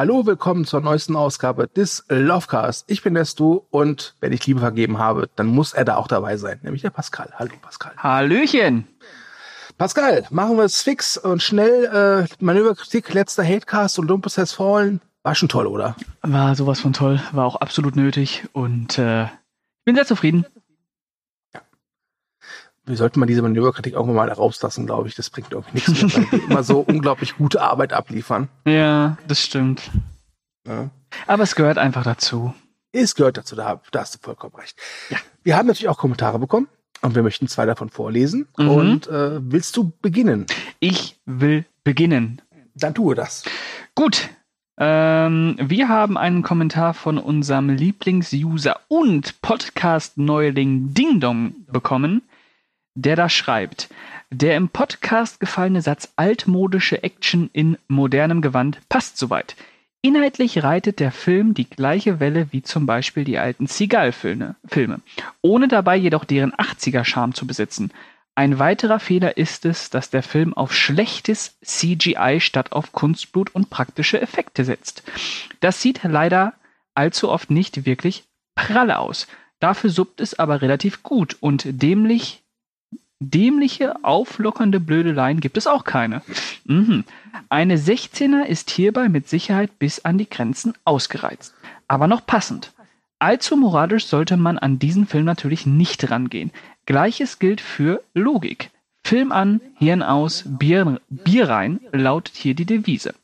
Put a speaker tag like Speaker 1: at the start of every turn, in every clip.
Speaker 1: Hallo, willkommen zur neuesten Ausgabe des Lovecast. Ich bin der Stu und wenn ich Liebe vergeben habe, dann muss er da auch dabei sein, nämlich der Pascal. Hallo Pascal.
Speaker 2: Hallöchen.
Speaker 1: Pascal, machen wir es fix und schnell. Äh, Manöverkritik, letzter Hatecast und Olympus has fallen. War schon toll, oder?
Speaker 2: War sowas von toll, war auch absolut nötig und äh, bin sehr zufrieden.
Speaker 1: Wir sollten mal diese Manöverkritik auch mal rauslassen, glaube ich. Das bringt irgendwie nichts mehr, weil wir immer so unglaublich gute Arbeit abliefern.
Speaker 2: Ja, das stimmt.
Speaker 1: Ja.
Speaker 2: Aber es gehört einfach dazu.
Speaker 1: Es gehört dazu, da, da hast du vollkommen recht. Ja. Wir haben natürlich auch Kommentare bekommen und wir möchten zwei davon vorlesen.
Speaker 2: Mhm.
Speaker 1: Und äh, willst du beginnen?
Speaker 2: Ich will beginnen.
Speaker 1: Dann tue das.
Speaker 2: Gut. Ähm, wir haben einen Kommentar von unserem Lieblingsuser und Podcast-Neuling Ding Dong bekommen, der da schreibt. Der im Podcast gefallene Satz altmodische Action in modernem Gewand passt soweit. Inhaltlich reitet der Film die gleiche Welle wie zum Beispiel die alten Seagal-Filme, Filme, ohne dabei jedoch deren 80er-Charme zu besitzen. Ein weiterer Fehler ist es, dass der Film auf schlechtes CGI statt auf Kunstblut und praktische Effekte setzt. Das sieht leider allzu oft nicht wirklich prall aus. Dafür suppt es aber relativ gut und dämlich Dämliche, auflockernde Blödeleien gibt es auch keine. Mhm. Eine 16er ist hierbei mit Sicherheit bis an die Grenzen ausgereizt. Aber noch passend. Allzu moralisch sollte man an diesen Film natürlich nicht rangehen. Gleiches gilt für Logik. Film an, Hirn aus, Bier, Bier rein, lautet hier die Devise.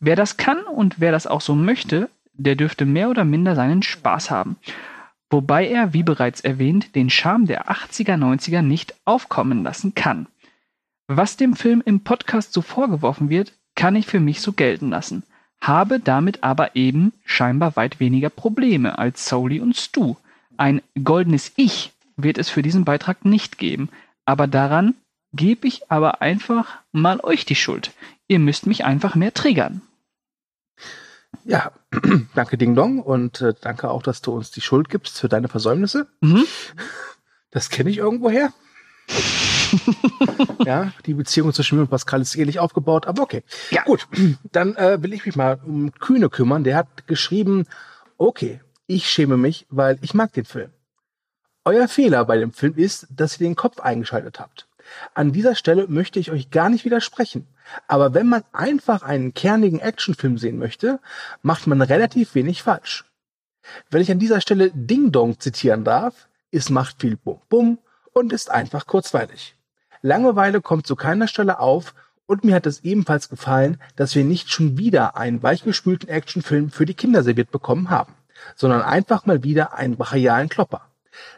Speaker 2: Wer das kann und wer das auch so möchte, der dürfte mehr oder minder seinen Spaß haben wobei er, wie bereits erwähnt, den Charme der 80er, 90er nicht aufkommen lassen kann. Was dem Film im Podcast so vorgeworfen wird, kann ich für mich so gelten lassen, habe damit aber eben scheinbar weit weniger Probleme als Soli und Stu. Ein goldenes Ich wird es für diesen Beitrag nicht geben, aber daran gebe ich aber einfach mal euch die Schuld. Ihr müsst mich einfach mehr triggern.
Speaker 1: Ja, danke Ding Dong und äh, danke auch, dass du uns die Schuld gibst für deine Versäumnisse.
Speaker 2: Mhm.
Speaker 1: Das kenne ich irgendwoher. ja, die Beziehung zwischen mir und Pascal ist ehrlich aufgebaut, aber okay.
Speaker 2: Ja.
Speaker 1: Gut, dann äh, will ich mich mal um Kühne kümmern. Der hat geschrieben, okay, ich schäme mich, weil ich mag den Film. Euer Fehler bei dem Film ist, dass ihr den Kopf eingeschaltet habt. An dieser Stelle möchte ich euch gar nicht widersprechen. Aber wenn man einfach einen kernigen Actionfilm sehen möchte, macht man relativ wenig falsch. Wenn ich an dieser Stelle Ding Dong zitieren darf, es macht viel Bum Bum und ist einfach kurzweilig. Langeweile kommt zu keiner Stelle auf und mir hat es ebenfalls gefallen, dass wir nicht schon wieder einen weichgespülten Actionfilm für die Kinder serviert bekommen haben, sondern einfach mal wieder einen brachialen Klopper.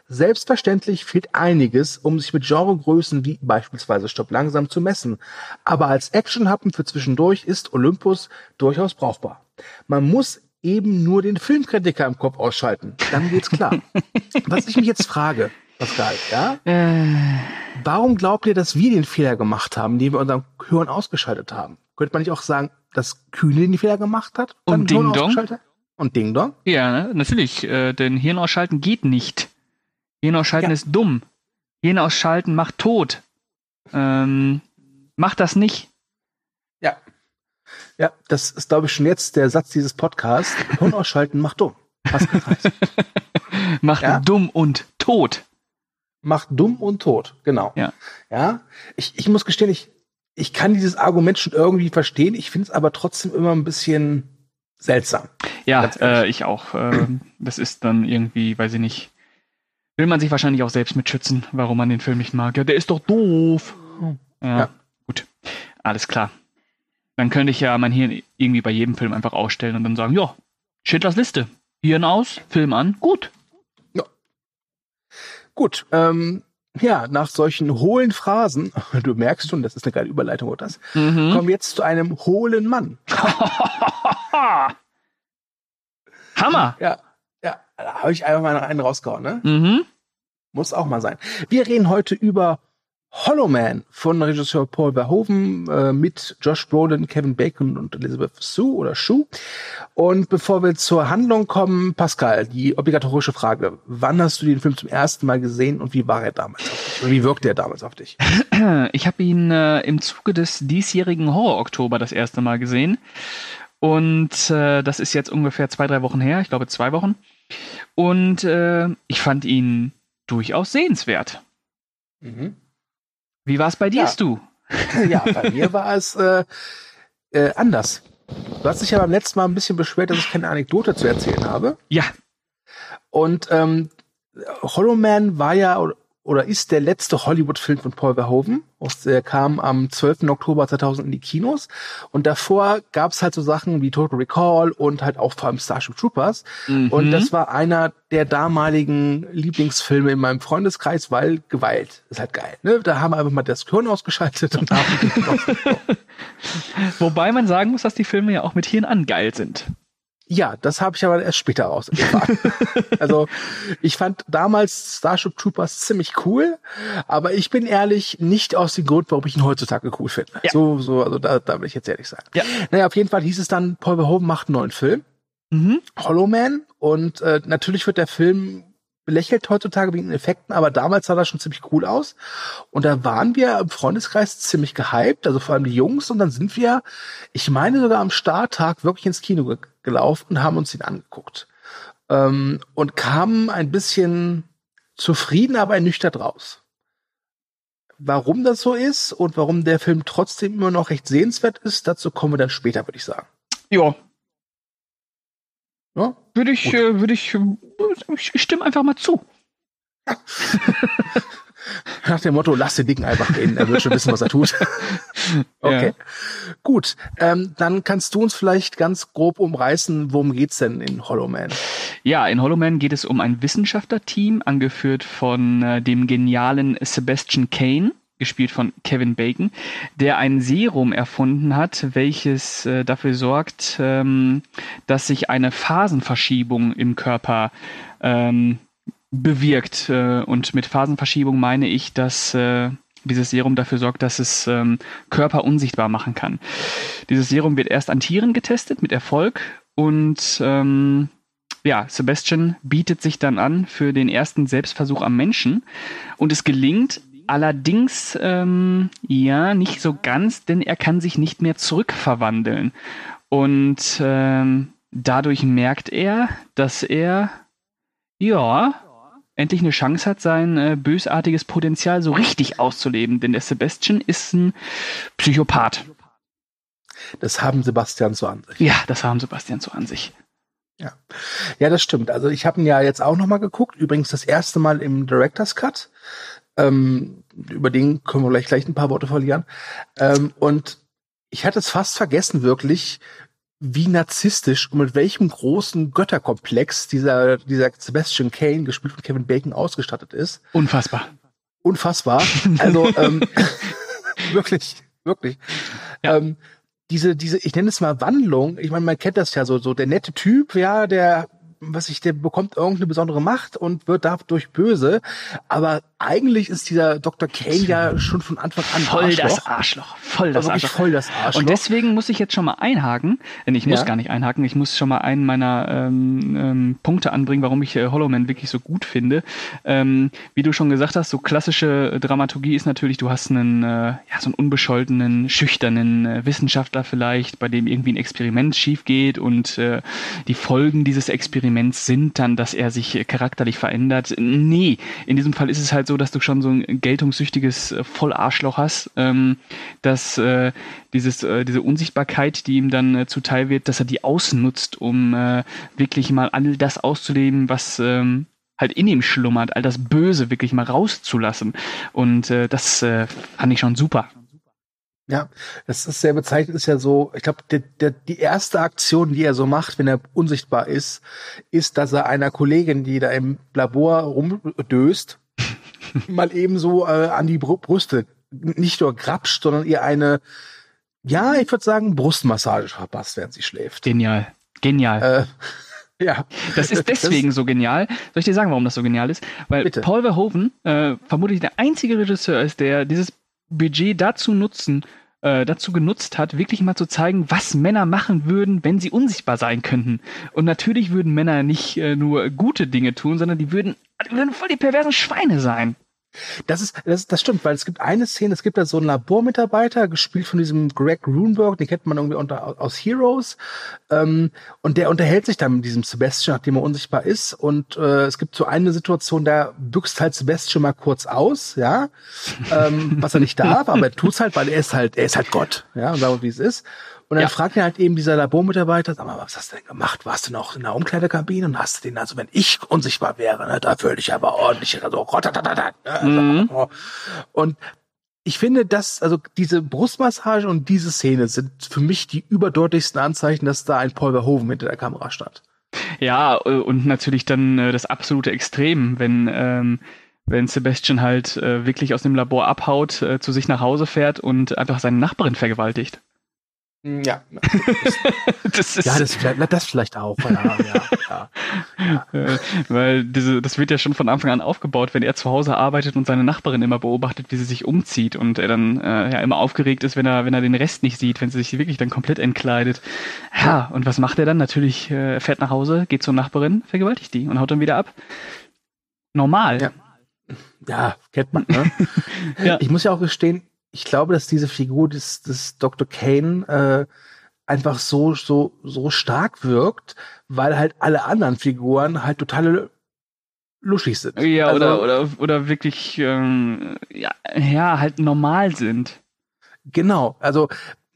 Speaker 1: Selbstverständlich fehlt einiges, um sich mit Genregrößen wie beispielsweise Stopp langsam zu messen, aber als Actionhappen für zwischendurch ist Olympus durchaus brauchbar. Man muss eben nur den Filmkritiker im Kopf ausschalten, dann geht's klar. Was ich mich jetzt frage, Pascal, ja?
Speaker 2: Äh,
Speaker 1: Warum glaubt ihr, dass wir den Fehler gemacht haben, den wir unseren Hören ausgeschaltet haben? Könnte man nicht auch sagen, dass Kühne den Fehler gemacht hat?
Speaker 2: Und Ding Dong?
Speaker 1: Und Ding Dong?
Speaker 2: ja, natürlich, äh, denn Hirn ausschalten geht nicht. Hirn ausschalten
Speaker 1: Ja.
Speaker 2: ist dumm. Hirn ausschalten macht tot. Ähm, macht das nicht.
Speaker 1: Ja. Ja, das ist, glaube ich, schon jetzt der Satz dieses Podcasts. Ton ausschalten macht dumm. Reis.
Speaker 2: Macht
Speaker 1: Ja.
Speaker 2: dumm und tot.
Speaker 1: macht dumm und tot. Genau.
Speaker 2: Ja.
Speaker 1: Ja. Ich, ich muss gestehen, ich, ich kann dieses Argument schon irgendwie verstehen. Ich finde es aber trotzdem immer ein bisschen seltsam.
Speaker 2: Ja, äh, ich auch. Ähm, das ist dann irgendwie, weiß ich nicht. Will man sich wahrscheinlich auch selbst mitschützen, warum man den Film nicht mag. Ja, der ist doch doof. Ja,
Speaker 1: Ja.
Speaker 2: gut. Alles klar. Dann könnte ich ja mein Hirn irgendwie bei jedem Film einfach ausstellen und dann sagen, ja, Schindlers Liste. Hirn aus, Film an, gut.
Speaker 1: Gut, ähm, ja, nach solchen hohlen Phrasen, du merkst schon, das ist eine geile Überleitung, oder das?
Speaker 2: Mhm.
Speaker 1: Kommen wir jetzt zu einem hohlen Mann.
Speaker 2: Hammer.
Speaker 1: Ja, ja, da habe ich einfach mal einen rausgehauen, ne?
Speaker 2: Mhm.
Speaker 1: Muss auch mal sein. Wir reden heute über Hollow Man von Regisseur Paul Verhoeven äh, mit Josh Brolin, Kevin Bacon und Elizabeth Sue oder Shu. Und bevor wir zur Handlung kommen, Pascal, die obligatorische Frage. Wann hast du den Film zum ersten Mal gesehen und wie war er damals auf dich? Oder wie wirkte er damals auf dich?
Speaker 2: Ich habe ihn äh, im Zuge des diesjährigen Horror-Oktober das erste Mal gesehen. Und äh, das ist jetzt ungefähr zwei, drei Wochen her, ich glaube zwei Wochen. Und äh, ich fand ihn durchaus sehenswert. Mhm. Wie war es bei dir,
Speaker 1: ja.
Speaker 2: du?
Speaker 1: ja, bei mir war es äh, äh, anders. Du hast dich ja beim letzten Mal ein bisschen beschwert, dass ich keine Anekdote zu erzählen habe.
Speaker 2: Ja.
Speaker 1: Und ähm, Hollow Man war ja oder ist der letzte Hollywood-Film von Paul Verhoeven. Der kam am 12. Oktober 2000 in die Kinos. Und davor gab's halt so Sachen wie Total Recall und halt auch vor allem Starship Troopers. Mhm. Und das war einer der damaligen Lieblingsfilme in meinem Freundeskreis, weil Gewalt ist halt geil. Ne? Da haben wir einfach mal das Gehirn ausgeschaltet und haben
Speaker 2: Wobei man sagen muss, dass die Filme ja auch mit Hirn an geil sind.
Speaker 1: Ja, das habe ich aber erst später rausgefahren. also ich fand damals Starship Troopers ziemlich cool, aber ich bin ehrlich nicht aus dem Grund, warum ich ihn heutzutage cool finde. Ja. So, so, also da, da will ich jetzt ehrlich sagen. Ja. Naja, auf jeden Fall hieß es dann, Paul Verhoeven macht einen neuen Film. Mhm. Hollow Man. Und äh, natürlich wird der Film belächelt heutzutage wegen den Effekten, aber damals sah das schon ziemlich cool aus. Und da waren wir im Freundeskreis ziemlich gehypt, also vor allem die Jungs. Und dann sind wir, ich meine sogar am Starttag wirklich ins Kino ge gelaufen und haben uns ihn angeguckt. Ähm, und kamen ein bisschen zufrieden, aber ernüchtert raus. Warum das so ist und warum der Film trotzdem immer noch recht sehenswert ist, dazu kommen wir dann später, würde ich sagen.
Speaker 2: Ja, ja? Würde ich, äh, würde ich, äh, ich stimme einfach mal zu.
Speaker 1: Nach dem Motto, lass den Dicken einfach reden, er wird schon wissen, was er tut. okay. Ja. Gut, ähm, dann kannst du uns vielleicht ganz grob umreißen, worum geht's denn in Hollow Man?
Speaker 2: Ja, in Hollow Man geht es um ein Wissenschaftlerteam, angeführt von äh, dem genialen Sebastian Kane gespielt von Kevin Bacon, der ein Serum erfunden hat, welches äh, dafür sorgt, ähm, dass sich eine Phasenverschiebung im Körper ähm, bewirkt. Äh, und mit Phasenverschiebung meine ich, dass äh, dieses Serum dafür sorgt, dass es ähm, Körper unsichtbar machen kann. Dieses Serum wird erst an Tieren getestet mit Erfolg und ähm, ja, Sebastian bietet sich dann an für den ersten Selbstversuch am Menschen und es gelingt Allerdings, ähm, ja, nicht so ganz, denn er kann sich nicht mehr zurückverwandeln. Und ähm, dadurch merkt er, dass er, ja, endlich eine Chance hat, sein äh, bösartiges Potenzial so richtig auszuleben. Denn der Sebastian ist ein Psychopath.
Speaker 1: Das haben Sebastian so an
Speaker 2: sich. Ja, das haben Sebastian so an sich.
Speaker 1: Ja, ja, das stimmt. Also ich habe ihn ja jetzt auch noch mal geguckt. Übrigens das erste Mal im Director's Cut. Ähm, über den können wir gleich, gleich ein paar Worte verlieren. Ähm, und ich hatte es fast vergessen, wirklich, wie narzisstisch und mit welchem großen Götterkomplex dieser, dieser Sebastian Kane, gespielt von Kevin Bacon, ausgestattet ist.
Speaker 2: Unfassbar.
Speaker 1: Unfassbar. Also ähm, wirklich, wirklich. Ja. Ähm, diese, diese, ich nenne es mal Wandlung. Ich meine, man kennt das ja so, so der nette Typ, ja, der was ich, der bekommt irgendeine besondere Macht und wird dadurch böse. Aber eigentlich ist dieser Dr. Kane ja schon von Anfang an
Speaker 2: voll Arschloch. das Arschloch. Voll das Arschloch. voll das Arschloch. Und deswegen muss ich jetzt schon mal einhaken, ich muss ja. gar nicht einhaken, ich muss schon mal einen meiner ähm, ähm, Punkte anbringen, warum ich äh, Hollow Man wirklich so gut finde. Ähm, wie du schon gesagt hast, so klassische Dramaturgie ist natürlich, du hast einen, äh, ja, so einen unbescholtenen, schüchternen äh, Wissenschaftler vielleicht, bei dem irgendwie ein Experiment schief geht und äh, die Folgen dieses Experiments sind dann, dass er sich äh, charakterlich verändert. Nee, in diesem Fall ist es halt so, so, dass du schon so ein geltungssüchtiges äh, Vollarschloch hast, ähm, dass äh, dieses, äh, diese Unsichtbarkeit, die ihm dann äh, zuteil wird, dass er die ausnutzt, um äh, wirklich mal all das auszuleben, was ähm, halt in ihm schlummert, all das Böse wirklich mal rauszulassen. Und äh, das äh, fand ich schon super.
Speaker 1: Ja, das ist sehr bezeichnend, ist ja so, ich glaube, der, der, die erste Aktion, die er so macht, wenn er unsichtbar ist, ist, dass er einer Kollegin, die da im Labor rumdöst, mal eben so äh, an die Brüste nicht nur grapscht, sondern ihr eine, ja, ich würde sagen, Brustmassage verpasst, während sie schläft.
Speaker 2: Genial. Genial. Äh, ja. Das ist deswegen das, so genial. Soll ich dir sagen, warum das so genial ist? Weil bitte. Paul Verhoeven äh, vermutlich der einzige Regisseur ist, der dieses Budget dazu nutzen, äh, dazu genutzt hat, wirklich mal zu zeigen, was Männer machen würden, wenn sie unsichtbar sein könnten. Und natürlich würden Männer nicht äh, nur gute Dinge tun, sondern die würden, die würden voll die perversen Schweine sein.
Speaker 1: Das ist, das, das stimmt, weil es gibt eine Szene, es gibt da so einen Labormitarbeiter, gespielt von diesem Greg Runeberg, den kennt man irgendwie unter, aus Heroes, ähm, und der unterhält sich dann mit diesem Sebastian, nachdem er unsichtbar ist, und äh, es gibt so eine Situation, da büchst halt Sebastian mal kurz aus, ja, ähm, was er nicht darf, aber er tut's halt, weil er ist halt, er ist halt Gott, ja, und sagen wir, wie es ist. Und dann ja. fragt er halt eben dieser Labormitarbeiter, sag mal, was hast du denn gemacht? Warst du noch in der Umkleidekabine und hast du den, also wenn ich unsichtbar wäre, ne, da würde ich aber ordentlich, also, mhm. und ich finde, dass, also diese Brustmassage und diese Szene sind für mich die überdeutlichsten Anzeichen, dass da ein Paul Verhoeven hinter der Kamera stand.
Speaker 2: Ja, äh, und natürlich dann äh, das absolute Extrem, wenn, ähm, wenn Sebastian halt äh, wirklich aus dem Labor abhaut, äh, zu sich nach Hause fährt und einfach seine Nachbarin vergewaltigt.
Speaker 1: Hm, ja. Das, ist ja, das, das vielleicht auch. Ja, ja,
Speaker 2: ja, ja. Weil diese, das wird ja schon von Anfang an aufgebaut, wenn er zu Hause arbeitet und seine Nachbarin immer beobachtet, wie sie sich umzieht und er dann äh, ja immer aufgeregt ist, wenn er, wenn er den Rest nicht sieht, wenn sie sich wirklich dann komplett entkleidet. Ja, und was macht er dann? Natürlich, äh, er fährt nach Hause, geht zur Nachbarin, vergewaltigt die und haut dann wieder ab. Normal.
Speaker 1: Ja, ja kennt man, ne? ja. Ich muss ja auch gestehen, ich glaube, dass diese Figur des, des Dr. Kane äh, einfach so, so, so stark wirkt, weil halt alle anderen Figuren halt totale luschig sind.
Speaker 2: Ja, also, oder, oder, oder wirklich, ähm, ja, ja, halt normal sind.
Speaker 1: Genau, also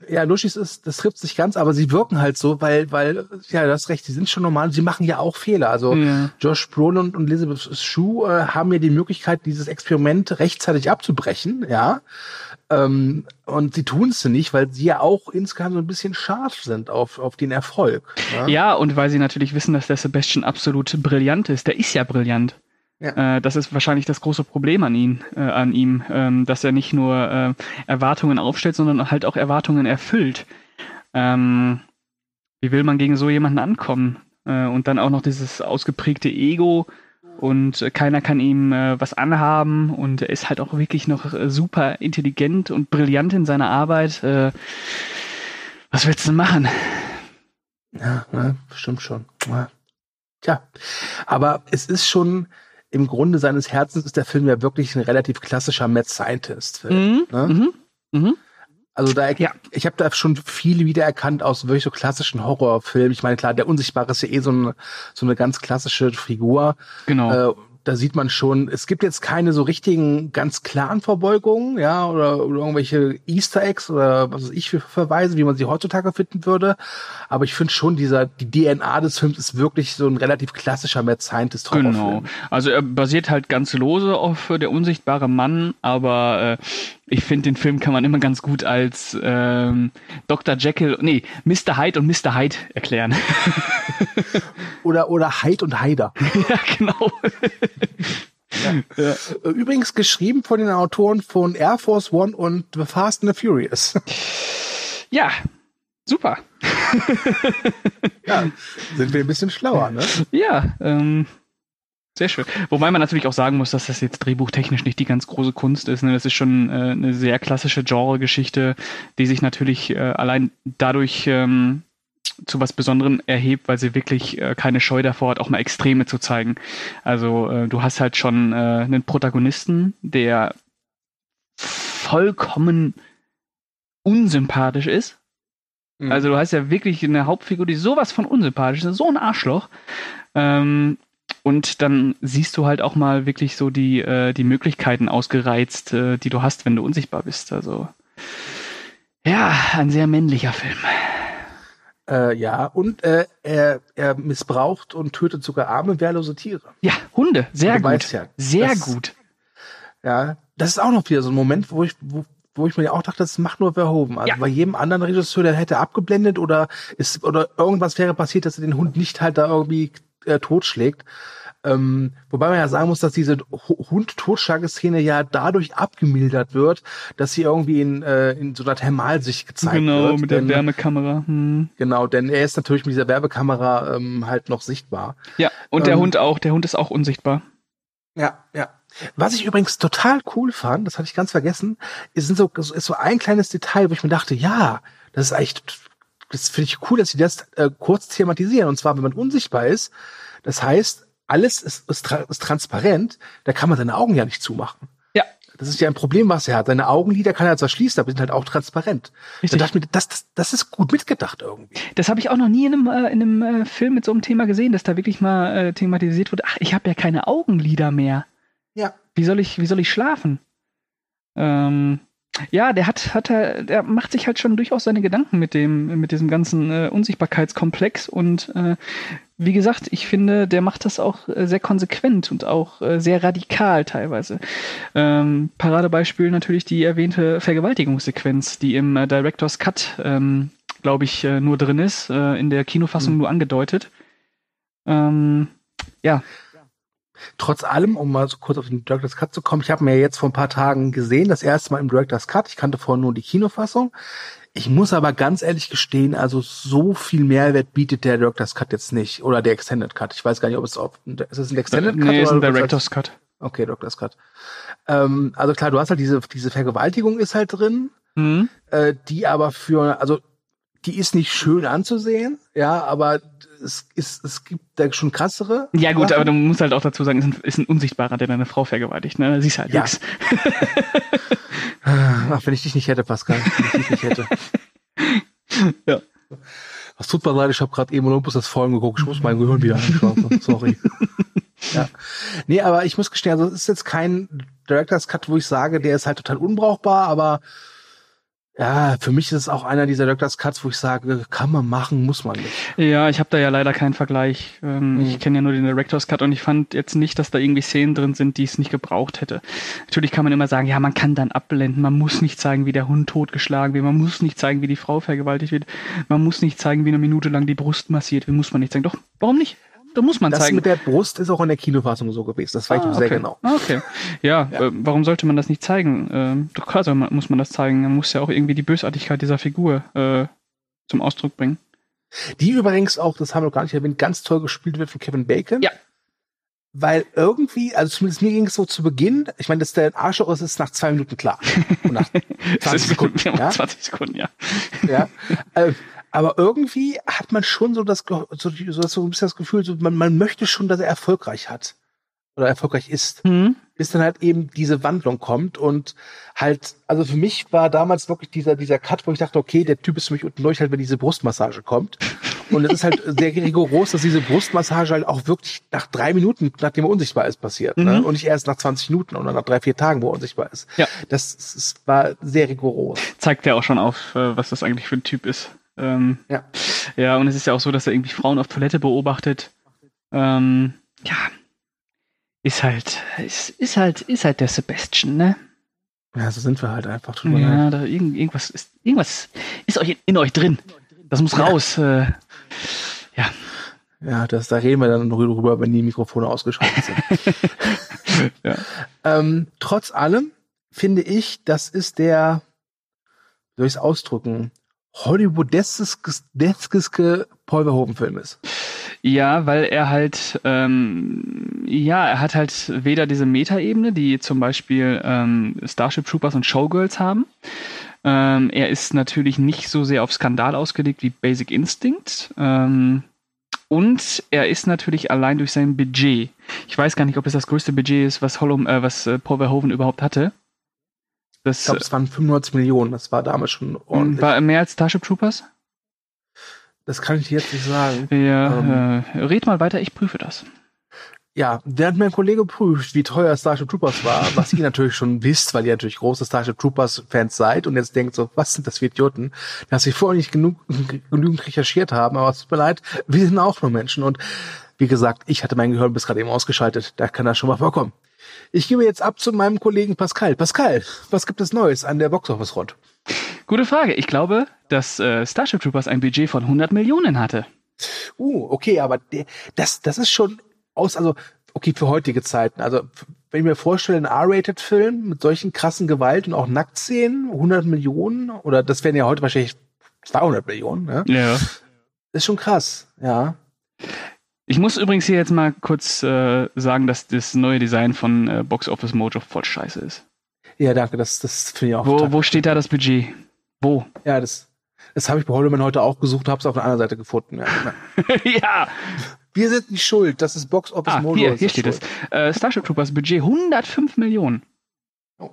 Speaker 1: ja, Luschis ist, das trifft sich ganz, aber sie wirken halt so, weil, weil, ja, du hast recht, sie sind schon normal, sie machen ja auch Fehler. Also ja. Josh Brolin und, und Elizabeth Shue äh, haben ja die Möglichkeit, dieses Experiment rechtzeitig abzubrechen, ja. Ähm, und sie tun es nicht, weil sie ja auch insgesamt so ein bisschen scharf sind auf, auf den Erfolg.
Speaker 2: Ja? ja, und weil sie natürlich wissen, dass der Sebastian absolut brillant ist. Der ist ja brillant. Ja. Äh, das ist wahrscheinlich das große Problem an ihn, äh, an ihm, ähm, dass er nicht nur äh, Erwartungen aufstellt, sondern halt auch Erwartungen erfüllt. Ähm, wie will man gegen so jemanden ankommen? Äh, und dann auch noch dieses ausgeprägte Ego und keiner kann ihm äh, was anhaben und er ist halt auch wirklich noch äh, super intelligent und brillant in seiner Arbeit. was willst du denn machen?
Speaker 1: Ja, ne, stimmt schon. Ja. Tja, aber es ist schon, im Grunde seines Herzens ist der Film ja wirklich ein relativ klassischer Mad Scientist-Film. Mhm. Ne? Mhm. Mhm. Also da, ja. ich habe da schon viel wiedererkannt aus wirklich so klassischen Horrorfilmen. Ich meine, klar, der Unsichtbare ist ja eh so eine, so eine ganz klassische Figur.
Speaker 2: Genau.
Speaker 1: Äh, da sieht man schon, es gibt jetzt keine so richtigen ganz klaren Verbeugungen, ja, oder, oder irgendwelche Easter Eggs oder was weiß ich für Verweise, wie man sie heutzutage finden würde. Aber ich finde schon, dieser, die DNA des Films ist wirklich so ein relativ klassischer Mad Scientist
Speaker 2: Horrorfilm. Genau. Also er basiert halt ganz lose auf der unsichtbare Mann, aber äh, ich finde, den Film kann man immer ganz gut als ähm, Dr. Jekyll, nee, Mr. Hyde und Mr. Hyde erklären.
Speaker 1: oder, oder Hyde und Hyder.
Speaker 2: ja, genau.
Speaker 1: Ja. Ja. Äh, übrigens geschrieben von den Autoren von Air Force One und The Fast and the Furious.
Speaker 2: Ja, super.
Speaker 1: ja, sind wir ein bisschen schlauer, ne?
Speaker 2: Ja, ähm, sehr schön. Wobei man natürlich auch sagen muss, dass das jetzt drehbuchtechnisch nicht die ganz große Kunst ist. Ne? Das ist schon äh, eine sehr klassische Genre-Geschichte, die sich natürlich äh, allein dadurch ähm, zu was Besonderem erhebt, weil sie wirklich äh, keine Scheu davor hat, auch mal Extreme zu zeigen. Also äh, du hast halt schon äh, einen Protagonisten, der vollkommen unsympathisch ist. Mhm. Also du hast ja wirklich eine Hauptfigur, die sowas von unsympathisch ist, so ein Arschloch. Ähm, und dann siehst du halt auch mal wirklich so die, äh, die Möglichkeiten ausgereizt, äh, die du hast, wenn du unsichtbar bist. Also ja, ein sehr männlicher Film.
Speaker 1: Äh, ja, und äh, er, er missbraucht und tötet sogar arme, wehrlose Tiere.
Speaker 2: Ja, Hunde, sehr gut. Ja, sehr das, gut.
Speaker 1: Ja, das ist auch noch wieder so ein Moment, wo ich, wo, wo ich mir auch dachte, das macht nur Verhoeven. Also ja. bei jedem anderen Regisseur, der hätte abgeblendet oder ist oder irgendwas wäre passiert, dass er den Hund nicht halt da irgendwie äh, totschlägt. Ähm, wobei man ja sagen muss, dass diese Hund-Totschlage-Szene ja dadurch abgemildert wird, dass sie irgendwie in, äh, in so einer Thermalsicht gezeigt
Speaker 2: genau,
Speaker 1: wird.
Speaker 2: Genau, mit denn, der Wärmekamera. Hm.
Speaker 1: Genau, denn er ist natürlich mit dieser Werbekamera ähm, halt noch sichtbar.
Speaker 2: Ja, und ähm, der Hund auch. Der Hund ist auch unsichtbar.
Speaker 1: Ja, ja. Was ich übrigens total cool fand, das hatte ich ganz vergessen, ist so, ist so ein kleines Detail, wo ich mir dachte, ja, das ist echt, das finde ich cool, dass sie das äh, kurz thematisieren. Und zwar, wenn man unsichtbar ist, das heißt, alles ist, ist, ist transparent, da kann man seine Augen ja nicht zumachen. Das ist ja ein Problem, was er hat. Seine Augenlider kann er zwar schließen, aber sind halt auch transparent.
Speaker 2: Richtig.
Speaker 1: Da dachte ich mir, das, das, das ist gut mitgedacht irgendwie.
Speaker 2: Das habe ich auch noch nie in einem, äh, in einem äh, Film mit so einem Thema gesehen, dass da wirklich mal äh, thematisiert wurde, ach, ich habe ja keine Augenlider mehr.
Speaker 1: Ja.
Speaker 2: Wie soll ich, wie soll ich schlafen? Ähm, ja, der hat, hat er, der macht sich halt schon durchaus seine Gedanken mit dem, mit diesem ganzen äh, Unsichtbarkeitskomplex und äh, wie gesagt, ich finde, der macht das auch äh, sehr konsequent und auch äh, sehr radikal teilweise. Ähm, Paradebeispiel natürlich die erwähnte Vergewaltigungssequenz, die im äh, Director's Cut, ähm, glaube ich, äh, nur drin ist, äh, in der Kinofassung
Speaker 1: Mhm.
Speaker 2: nur angedeutet. Ähm, ja,
Speaker 1: Trotz allem, um mal so kurz auf den Director's Cut zu kommen, ich habe mir jetzt vor ein paar Tagen gesehen, das erste Mal im Director's Cut. Ich kannte vorher nur die Kinofassung. Ich muss aber ganz ehrlich gestehen, also so viel Mehrwert bietet der Director's Cut jetzt nicht. Oder der Extended Cut. Ich weiß gar nicht, ob es auf, ist es ein Extended Cut?
Speaker 2: nee, ist ein
Speaker 1: oder-
Speaker 2: Director's Cut.
Speaker 1: Okay, Director's Cut. Ähm, also klar, du hast halt diese, diese Vergewaltigung ist halt drin,
Speaker 2: Mhm.
Speaker 1: äh, die aber für, also die ist nicht schön anzusehen, ja, aber es ist, es gibt da schon krassere.
Speaker 2: Ja gut,
Speaker 1: Sachen.
Speaker 2: aber du musst halt auch dazu sagen, ist ein, ist ein Unsichtbarer, der deine Frau vergewaltigt. Ne? Siehst halt
Speaker 1: Ja.
Speaker 2: nix.
Speaker 1: Ach, wenn ich dich nicht hätte, Pascal, wenn ich dich nicht hätte.
Speaker 2: Ja.
Speaker 1: Was tut mir leid, ich habe gerade eben Olympus das Folgen geguckt, ich muss mein Gehirn wieder einschalten. Sorry. ja. Nee, aber ich muss gestehen, also es ist jetzt kein Director's Cut, wo ich sage, der ist halt total unbrauchbar, aber ja, für mich ist es auch einer dieser Director's Cuts, wo ich sage, kann man machen, muss man nicht.
Speaker 2: Ja, ich habe da ja leider keinen Vergleich. Ähm,
Speaker 1: Mhm.
Speaker 2: Ich kenne ja nur den Director's Cut und ich fand jetzt nicht, dass da irgendwie Szenen drin sind, die es nicht gebraucht hätte. Natürlich kann man immer sagen, ja, man kann dann abblenden, man muss nicht zeigen, wie der Hund totgeschlagen wird, man muss nicht zeigen, wie die Frau vergewaltigt wird, man muss nicht zeigen, wie eine Minute lang die Brust massiert wird, muss man nicht zeigen. Doch, warum nicht? Da muss man
Speaker 1: Das
Speaker 2: zeigen.
Speaker 1: mit der Brust ist auch in der Kinofassung so gewesen. Das weiß ich
Speaker 2: Ah,
Speaker 1: sehr
Speaker 2: okay.
Speaker 1: genau.
Speaker 2: Ah, Okay. Ja,
Speaker 1: Ja.
Speaker 2: Äh, warum sollte man das nicht zeigen? Ähm, doch klar soll man, muss man das zeigen. Man muss ja auch irgendwie die Bösartigkeit dieser Figur äh, zum Ausdruck bringen.
Speaker 1: Die übrigens auch, das haben wir noch gar nicht erwähnt, ganz toll gespielt wird von Kevin Bacon.
Speaker 2: Ja.
Speaker 1: Weil irgendwie, also zumindest mir ging es so zu Beginn, ich meine, dass der Arschloch ist, ist nach zwei Minuten klar. Und nach 20 Sekunden, ja?
Speaker 2: 20 Sekunden, ja.
Speaker 1: ja. äh, aber irgendwie hat man schon so das, so, so, ein bisschen das Gefühl, so, man, man möchte schon, dass er erfolgreich hat. Oder erfolgreich ist.
Speaker 2: Hm?
Speaker 1: bis dann halt eben diese Wandlung kommt und halt, also für mich war damals wirklich dieser, dieser Cut, wo ich dachte, okay, der Typ ist für mich unten durch, halt, wenn diese Brustmassage kommt. Und es ist halt sehr rigoros, dass diese Brustmassage halt auch wirklich nach drei Minuten, nachdem er unsichtbar ist, passiert. Ne?
Speaker 2: Mhm.
Speaker 1: Und nicht erst nach 20 Minuten oder nach drei, vier Tagen, wo er unsichtbar ist.
Speaker 2: Ja.
Speaker 1: Das, das war sehr rigoros.
Speaker 2: Zeigt ja auch schon auf, äh, was das eigentlich für ein Typ ist. Ähm,
Speaker 1: Ja.
Speaker 2: Ja, und es ist ja auch so, dass er irgendwie Frauen auf Toilette beobachtet. Ähm, ja. Ist halt, ist, ist halt, ist halt der Sebastian, ne?
Speaker 1: Ja, so sind wir halt einfach. Tut.
Speaker 2: Ja, da irgend, irgendwas ist, irgendwas ist euch in, in euch drin. Das muss
Speaker 1: Ja.
Speaker 2: raus. Äh, ja.
Speaker 1: Ja, das, da reden wir dann drüber, wenn die Mikrofone ausgeschaltet sind.
Speaker 2: Ja.
Speaker 1: ähm, trotz allem finde ich, das ist der, wie soll ich es ausdrücken, Hollywoodeske Paul Verhoeven-Film ist.
Speaker 2: Ja, weil er halt, ähm, ja, er hat halt weder diese Metaebene, die zum Beispiel ähm, Starship Troopers und Showgirls haben. Ähm, er ist natürlich nicht so sehr auf Skandal ausgelegt wie Basic Instinct. Ähm, und er ist natürlich allein durch sein Budget. Ich weiß gar nicht, ob es das größte Budget ist, was, Hollum, äh, was äh, Paul Verhoeven überhaupt hatte.
Speaker 1: Ich
Speaker 2: Das
Speaker 1: glaube, es waren 95 Millionen, das war damals schon
Speaker 2: äh,
Speaker 1: ordentlich.
Speaker 2: war mehr als Starship Troopers.
Speaker 1: das kann ich dir jetzt nicht sagen.
Speaker 2: Ja, äh, red mal weiter, ich prüfe das.
Speaker 1: Ja, während mein Kollege prüft, wie teuer Starship Troopers war, was ihr natürlich schon wisst, weil ihr natürlich große Starship Troopers Fans seid und jetzt denkt so, was sind das für Idioten, dass sie vorher nicht genug, genügend recherchiert haben, aber es tut mir leid, wir sind auch nur Menschen und wie gesagt, ich hatte mein Gehirn bis gerade eben ausgeschaltet, da kann das schon mal vorkommen. Ich gebe jetzt ab zu meinem Kollegen Pascal. Pascal, was gibt es Neues an der Boxoffice Front?
Speaker 2: Gute Frage. Ich glaube, dass äh, Starship Troopers ein Budget von 100 Millionen hatte.
Speaker 1: Uh, okay, aber das, das ist schon aus, also, okay, für heutige Zeiten. Also, wenn ich mir vorstelle, ein R-Rated-Film mit solchen krassen Gewalt und auch Nacktszenen, 100 Millionen, oder das wären ja heute wahrscheinlich 200 Millionen, ne?
Speaker 2: Ja.
Speaker 1: ist schon krass, ja.
Speaker 2: Ich muss übrigens hier jetzt mal kurz äh, sagen, dass das neue Design von äh, Box Office Mojo voll scheiße ist.
Speaker 1: Ja, danke, das, das finde ich auch
Speaker 2: Wo, wo steht da das Budget? Wo?
Speaker 1: Ja, das, das habe ich bei Holloman heute auch gesucht, habe es auf der anderen Seite gefunden. Ja.
Speaker 2: ja.
Speaker 1: Wir sind nicht schuld, das ist Box Office
Speaker 2: Ah,
Speaker 1: Mojo.
Speaker 2: hier,
Speaker 1: ist
Speaker 2: hier
Speaker 1: das
Speaker 2: steht es.
Speaker 1: schuld.
Speaker 2: Äh, Starship Troopers Budget 105 Millionen.
Speaker 1: Oh.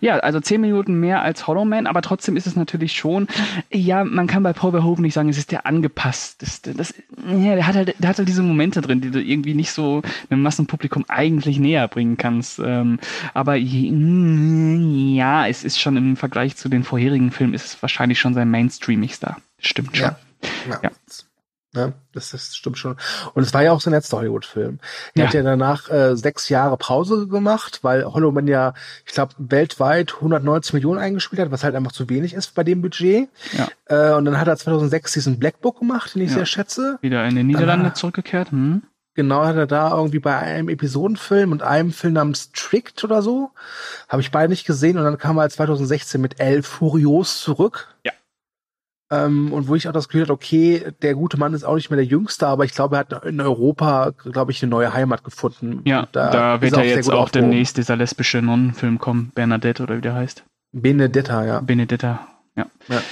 Speaker 2: Ja, also zehn Minuten mehr als Hollow Man, aber trotzdem ist es natürlich schon, ja, man kann bei Paul Verhoeven nicht sagen, es ist der angepasst. Das, das, ja, der hat halt, der hat halt diese Momente drin, die du irgendwie nicht so einem Massenpublikum eigentlich näher bringen kannst. Ähm, aber ja, es ist schon im Vergleich zu den vorherigen Filmen ist es wahrscheinlich schon sein mainstreamigster. Stimmt schon.
Speaker 1: Ja. ja. ja. Ne? Das, das stimmt schon. Und es war ja auch sein letzter Hollywood-Film. Er ja. hat ja danach äh, sechs Jahre Pause gemacht, weil Hollow ja, ich glaube, weltweit 190 Millionen eingespielt hat, was halt einfach zu wenig ist bei dem Budget. Ja. Äh, und dann hat er 2006 diesen Black Book gemacht, den ich ja. sehr schätze.
Speaker 2: Wieder in den Niederlande dann, zurückgekehrt. Hm.
Speaker 1: Genau, hat er da irgendwie bei einem Episodenfilm und einem Film namens Tricked oder so. Habe ich beide nicht gesehen. Und dann kam er 2016 mit El Furios zurück.
Speaker 2: Ja.
Speaker 1: Ähm, und wo ich auch das Gefühl hatte, okay, der gute Mann ist auch nicht mehr der Jüngste, aber ich glaube, er hat in Europa, glaube ich, eine neue Heimat gefunden.
Speaker 2: Ja, da, da wird ja jetzt auch demnächst dieser lesbische Nonnenfilm kommen, Bernadette oder wie der heißt.
Speaker 1: Benedetta, ja.
Speaker 2: Benedetta, ja. ja.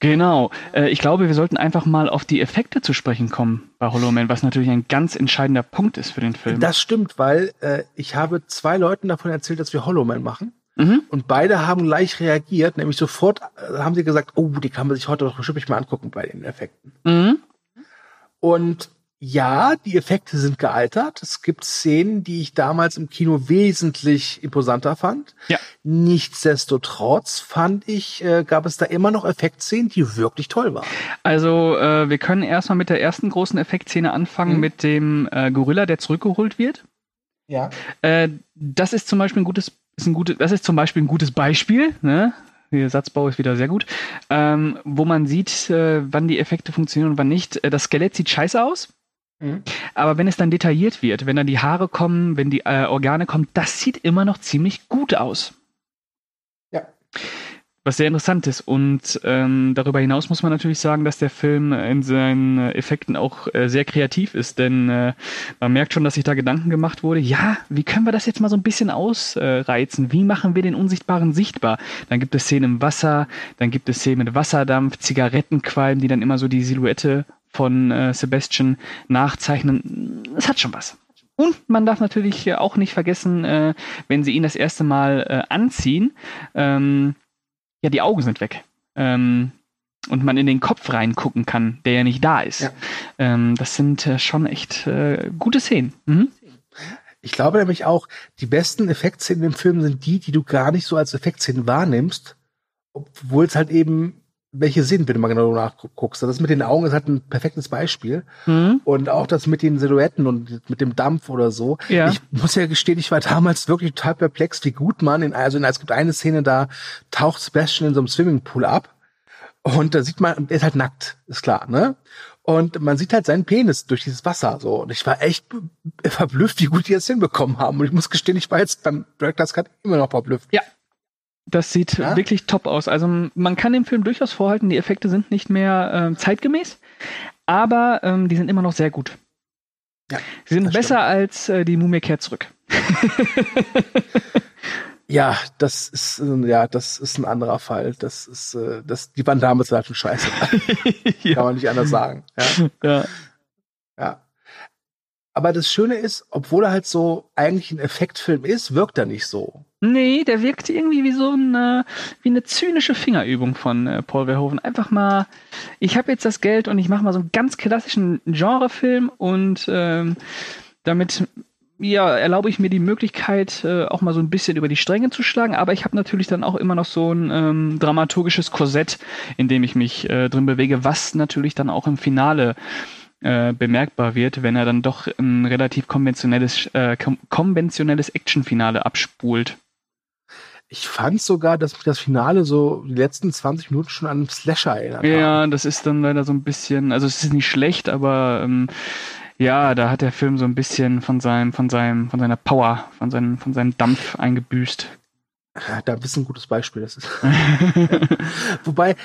Speaker 2: Genau. Äh, ich glaube, wir sollten einfach mal auf die Effekte zu sprechen kommen bei Hollow Man, was natürlich ein ganz entscheidender Punkt ist für den Film.
Speaker 1: Das stimmt, weil äh, ich habe zwei Leuten davon erzählt, dass wir Hollow Man machen. Mhm. Und beide haben gleich reagiert, nämlich sofort äh, haben sie gesagt, oh, die kann man sich heute doch bestimmt mal angucken bei den Effekten. Mhm. Und ja, die Effekte sind gealtert. Es gibt Szenen, die ich damals im Kino wesentlich imposanter fand.
Speaker 2: Ja.
Speaker 1: Nichtsdestotrotz fand ich, äh, gab es da immer noch Effektszenen, die wirklich toll waren.
Speaker 2: Also äh, wir können erstmal mit der ersten großen Effektszene anfangen, mhm. mit dem äh, Gorilla, der zurückgeholt wird.
Speaker 1: Ja.
Speaker 2: Äh, das ist zum Beispiel ein gutes ist ein gutes, das ist zum Beispiel ein gutes Beispiel, ne? Der Satzbau ist wieder sehr gut, ähm, wo man sieht, äh, wann die Effekte funktionieren und wann nicht. Äh, das Skelett sieht scheiße aus. Mhm. Aber wenn es dann detailliert wird, wenn dann die Haare kommen, wenn die äh, Organe kommen, das sieht immer noch ziemlich gut aus.
Speaker 1: Ja
Speaker 2: was sehr interessant ist. Und ähm, darüber hinaus muss man natürlich sagen, dass der Film in seinen Effekten auch äh, sehr kreativ ist, denn äh, man merkt schon, dass sich da Gedanken gemacht wurde, ja, wie können wir das jetzt mal so ein bisschen ausreizen? Wie machen wir den Unsichtbaren sichtbar? Dann gibt es Szenen im Wasser, dann gibt es Szenen mit Wasserdampf, Zigarettenqualm, die dann immer so die Silhouette von äh, Sebastian nachzeichnen. Es hat schon was. Und man darf natürlich auch nicht vergessen, äh, wenn sie ihn das erste Mal äh, anziehen, ähm, ja, die Augen sind weg. Ähm, und man in den Kopf reingucken kann, der ja nicht da ist. Ja. Ähm, das sind äh, schon echt äh, gute Szenen. Mhm.
Speaker 1: Ich glaube nämlich auch, die besten Effektszenen im Film sind die, die du gar nicht so als Effektszenen wahrnimmst, obwohl es halt eben welche sind, wenn du mal genau nachguckst. Das mit den Augen ist halt ein perfektes Beispiel. Mhm. Und auch das mit den Silhouetten und mit dem Dampf oder so.
Speaker 2: Ja.
Speaker 1: Ich muss ja gestehen, ich war damals wirklich total perplex, wie gut man in, also in, es gibt eine Szene, da taucht Sebastian in so einem Swimmingpool ab. Und da sieht man, er ist halt nackt, ist klar, ne? Und man sieht halt seinen Penis durch dieses Wasser, so. Und ich war echt verblüfft, wie gut die das hinbekommen haben. Und ich muss gestehen, ich war jetzt beim Director's Cut immer noch verblüfft.
Speaker 2: Ja, das sieht ja? wirklich top aus. Also man kann dem Film durchaus vorhalten, die Effekte sind nicht mehr äh, zeitgemäß, aber ähm, die sind immer noch sehr gut. Ja, Sie sind besser stimmt. als äh, die Mumie kehrt zurück.
Speaker 1: ja, das ist äh, ja, das ist ein anderer Fall. Das ist äh, das die waren damals halt schon scheiße. ja. Kann man nicht anders sagen. Ja.
Speaker 2: ja.
Speaker 1: ja. Aber das Schöne ist, obwohl er halt so eigentlich ein Effektfilm ist, wirkt er nicht so.
Speaker 2: Nee, der wirkt irgendwie wie so eine, wie eine zynische Fingerübung von äh, Paul Verhoeven. Einfach mal, ich habe jetzt das Geld und ich mache mal so einen ganz klassischen Genrefilm und ähm, damit ja, erlaube ich mir die Möglichkeit, äh, auch mal so ein bisschen über die Stränge zu schlagen, aber ich habe natürlich dann auch immer noch so ein ähm, dramaturgisches Korsett, in dem ich mich äh, drin bewege, was natürlich dann auch im Finale äh, bemerkbar wird, wenn er dann doch ein relativ konventionelles, äh, konventionelles Actionfinale abspult.
Speaker 1: Ich fand sogar, dass mich das Finale so die letzten 20 Minuten schon an einen Slasher erinnert
Speaker 2: Ja, haben. das ist dann leider so ein bisschen, also es ist nicht schlecht, aber ähm, ja, da hat der Film so ein bisschen von seinem, von seinem, von seiner Power, von seinem, von seinem Dampf eingebüßt.
Speaker 1: Da ist ein gutes Beispiel, das ist. Wobei,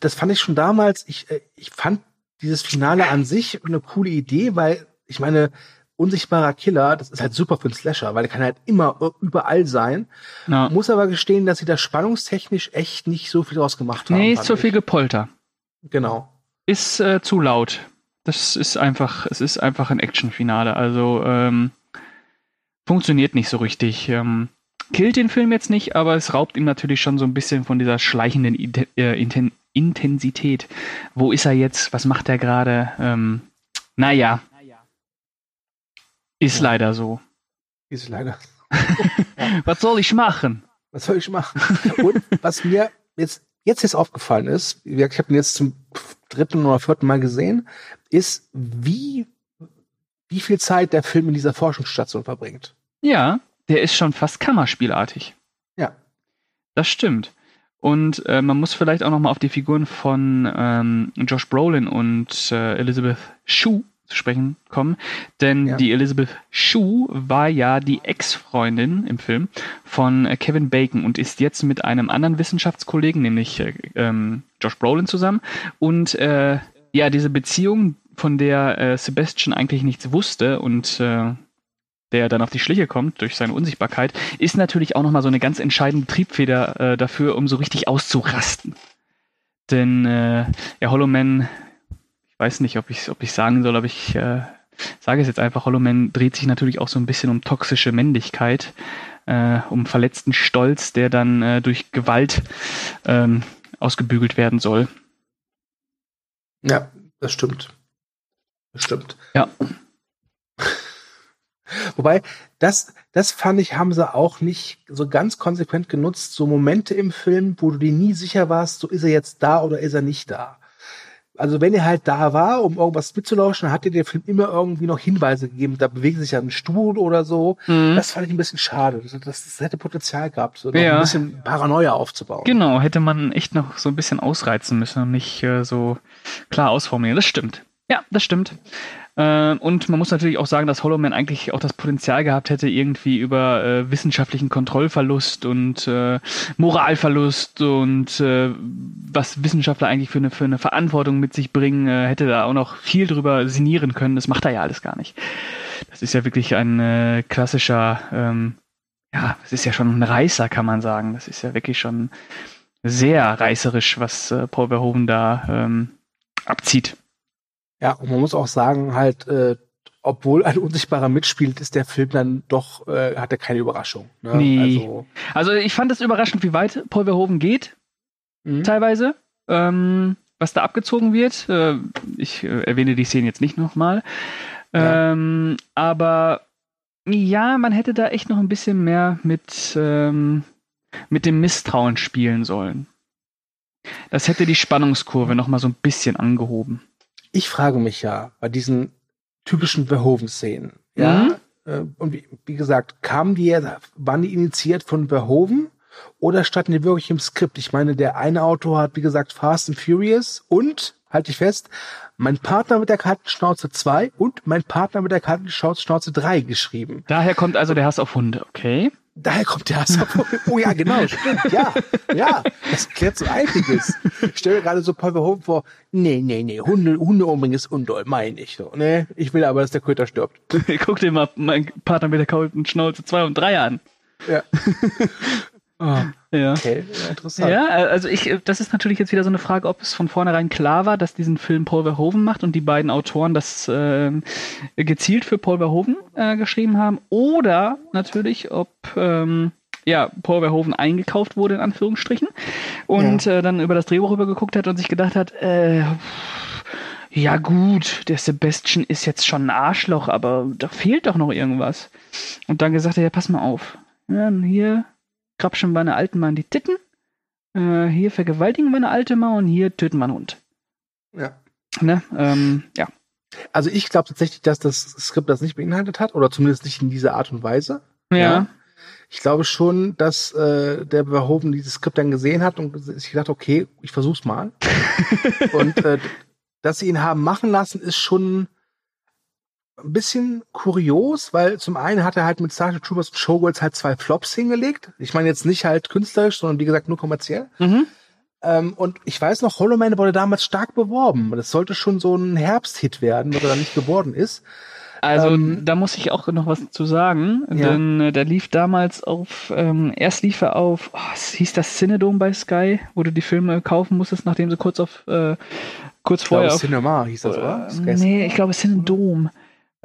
Speaker 1: das fand ich schon damals, ich, äh, ich fand dieses Finale an sich eine coole Idee, weil ich meine, unsichtbarer Killer, das ist halt super für einen Slasher, weil der kann halt immer überall sein. Ja. Muss aber gestehen, dass sie da spannungstechnisch echt nicht so viel draus gemacht haben.
Speaker 2: Nee, ist zu viel Gepolter.
Speaker 1: Genau.
Speaker 2: Ist äh, zu laut. Das ist einfach, es ist einfach ein Actionfinale. Also ähm, funktioniert nicht so richtig. Ähm, killt den Film jetzt nicht, aber es raubt ihm natürlich schon so ein bisschen von dieser schleichenden Ide äh, Inten Intensität. Wo ist er jetzt? Was macht er gerade? Ähm, naja. Ist ja. leider so.
Speaker 1: Ist leider.
Speaker 2: was soll ich machen?
Speaker 1: Was soll ich machen? Und was mir jetzt, jetzt jetzt aufgefallen ist, ich habe ihn jetzt zum dritten oder vierten Mal gesehen, ist, wie, wie viel Zeit der Film in dieser Forschungsstation verbringt.
Speaker 2: Ja, der ist schon fast Kammerspielartig.
Speaker 1: Ja.
Speaker 2: Das stimmt. Und äh, man muss vielleicht auch noch mal auf die Figuren von ähm, Josh Brolin und äh, Elizabeth Shue zu sprechen kommen. Denn ja. die Elizabeth Shue war ja die Ex-Freundin im Film von äh, Kevin Bacon und ist jetzt mit einem anderen Wissenschaftskollegen, nämlich äh, ähm, Josh Brolin zusammen. Und äh, ja, diese Beziehung, von der äh, Sebastian eigentlich nichts wusste und der dann auf die Schliche kommt durch seine Unsichtbarkeit, ist natürlich auch nochmal so eine ganz entscheidende Triebfeder äh, dafür, um so richtig auszurasten. Denn äh, ja, Hollow Man, ich weiß nicht, ob ich ob ich sagen soll, aber ich äh, sage es jetzt einfach, Hollow Man dreht sich natürlich auch so ein bisschen um toxische Männlichkeit, äh, um verletzten Stolz, der dann äh, durch Gewalt ähm, ausgebügelt werden soll.
Speaker 1: Ja, das stimmt. Das stimmt.
Speaker 2: Ja.
Speaker 1: Wobei, das, das fand ich, haben sie auch nicht so ganz konsequent genutzt. So Momente im Film, wo du dir nie sicher warst, so ist er jetzt da oder ist er nicht da. Also wenn er halt da war, um irgendwas mitzulauschen, hat dir der Film immer irgendwie noch Hinweise gegeben. Da bewegt sich ja ein Stuhl oder so. Mhm. Das fand ich ein bisschen schade. Das, das hätte Potenzial gehabt, so ja. ein bisschen Paranoia aufzubauen.
Speaker 2: Genau, hätte man echt noch so ein bisschen ausreizen müssen und nicht äh, so klar ausformulieren. Das stimmt. Ja, das stimmt. Äh, und man muss natürlich auch sagen, dass Hollow Man eigentlich auch das Potenzial gehabt hätte, irgendwie über äh, wissenschaftlichen Kontrollverlust und äh, Moralverlust und äh, was Wissenschaftler eigentlich für eine, für eine Verantwortung mit sich bringen, äh, hätte da auch noch viel drüber sinnieren können. Das macht er ja alles gar nicht. Das ist ja wirklich ein äh, klassischer, ähm, ja, es ist ja schon ein Reißer, kann man sagen. Das ist ja wirklich schon sehr reißerisch, was Paul Verhoeven da ähm, abzieht.
Speaker 1: Ja, und man muss auch sagen, halt, äh, obwohl ein Unsichtbarer mitspielt, ist der Film dann doch, äh, hat er keine Überraschung.
Speaker 2: Ne? Nee. Also, also ich fand es überraschend, wie weit Paul Verhoeven geht, mhm. teilweise. Ähm, was da abgezogen wird. Äh, ich äh, erwähne die Szene jetzt nicht nochmal. Ja. Ähm, aber ja, man hätte da echt noch ein bisschen mehr mit, ähm, mit dem Misstrauen spielen sollen. Das hätte die Spannungskurve nochmal so ein bisschen angehoben
Speaker 1: ich frage mich ja bei diesen typischen Verhoeven-Szenen, ja, mhm. äh, und wie, wie, gesagt, kamen die, waren die initiiert von Verhoeven oder standen die wirklich im Skript? Ich meine, der eine Autor hat, wie gesagt, Fast and Furious und, halte ich fest, mein Partner mit der Kartenschnauze 2 und mein Partner mit der Kartenschnauze 3 geschrieben.
Speaker 2: Daher kommt also der Hass auf Hunde, okay?
Speaker 1: Daher kommt der Hass. Oh ja, genau, stimmt, ja, ja, das klärt so einiges. Ich stelle mir gerade so Paul Verhoeven vor, nee, nee, nee, Hunde, Hunde umbringen ist undoll, meine ich so. Nee, ich will aber, dass der Köter stirbt.
Speaker 2: Guck dir mal mein Partner mit der Kartenschnauze 2 und 3 an.
Speaker 1: Ja.
Speaker 2: Oh, ja. Okay, interessant. Ja, also ich, das ist natürlich jetzt wieder so eine Frage, ob es von vornherein klar war, dass diesen Film Paul Verhoeven macht und die beiden Autoren das äh, gezielt für Paul Verhoeven äh, geschrieben haben oder natürlich, ob ähm, ja, Paul Verhoeven eingekauft wurde, in Anführungsstrichen, und ja. äh, dann über das Drehbuch rübergeguckt hat und sich gedacht hat, äh, ja gut, der Sebastian ist jetzt schon ein Arschloch, aber da fehlt doch noch irgendwas. Und dann gesagt hat, ja, pass mal auf. Ja, hier grapschen wir eine alten Mann in die Titten, äh, hier vergewaltigen wir eine alte Mann und hier töten wir einen Hund.
Speaker 1: Ja.
Speaker 2: Ne? Ähm, ja.
Speaker 1: Also ich glaube tatsächlich, dass das Skript das nicht beinhaltet hat, oder zumindest nicht in dieser Art und Weise.
Speaker 2: Ja. ja.
Speaker 1: Ich glaube schon, dass äh, der Verhoeven dieses Skript dann gesehen hat und sich gedacht, okay, ich versuch's mal. und äh, dass sie ihn haben machen lassen, ist schon ein bisschen kurios, weil zum einen hat er halt mit Starship Troopers und Showgirls halt zwei Flops hingelegt. Ich meine jetzt nicht halt künstlerisch, sondern wie gesagt nur kommerziell. Mhm. Ähm, und ich weiß noch, Hollow Man wurde damals stark beworben. Das sollte schon so ein Herbsthit werden, was er dann nicht geworden ist.
Speaker 2: Also ähm, da muss ich auch noch was zu sagen, ja. denn äh, der lief damals auf, ähm, erst lief er auf, oh, hieß das Cinedome bei Sky, wo du die Filme kaufen musstest, nachdem sie kurz auf, äh, kurz
Speaker 1: ich
Speaker 2: vorher
Speaker 1: glaube, auf... Cinema hieß das, oder?
Speaker 2: Äh, nee, ich glaube Cinedome.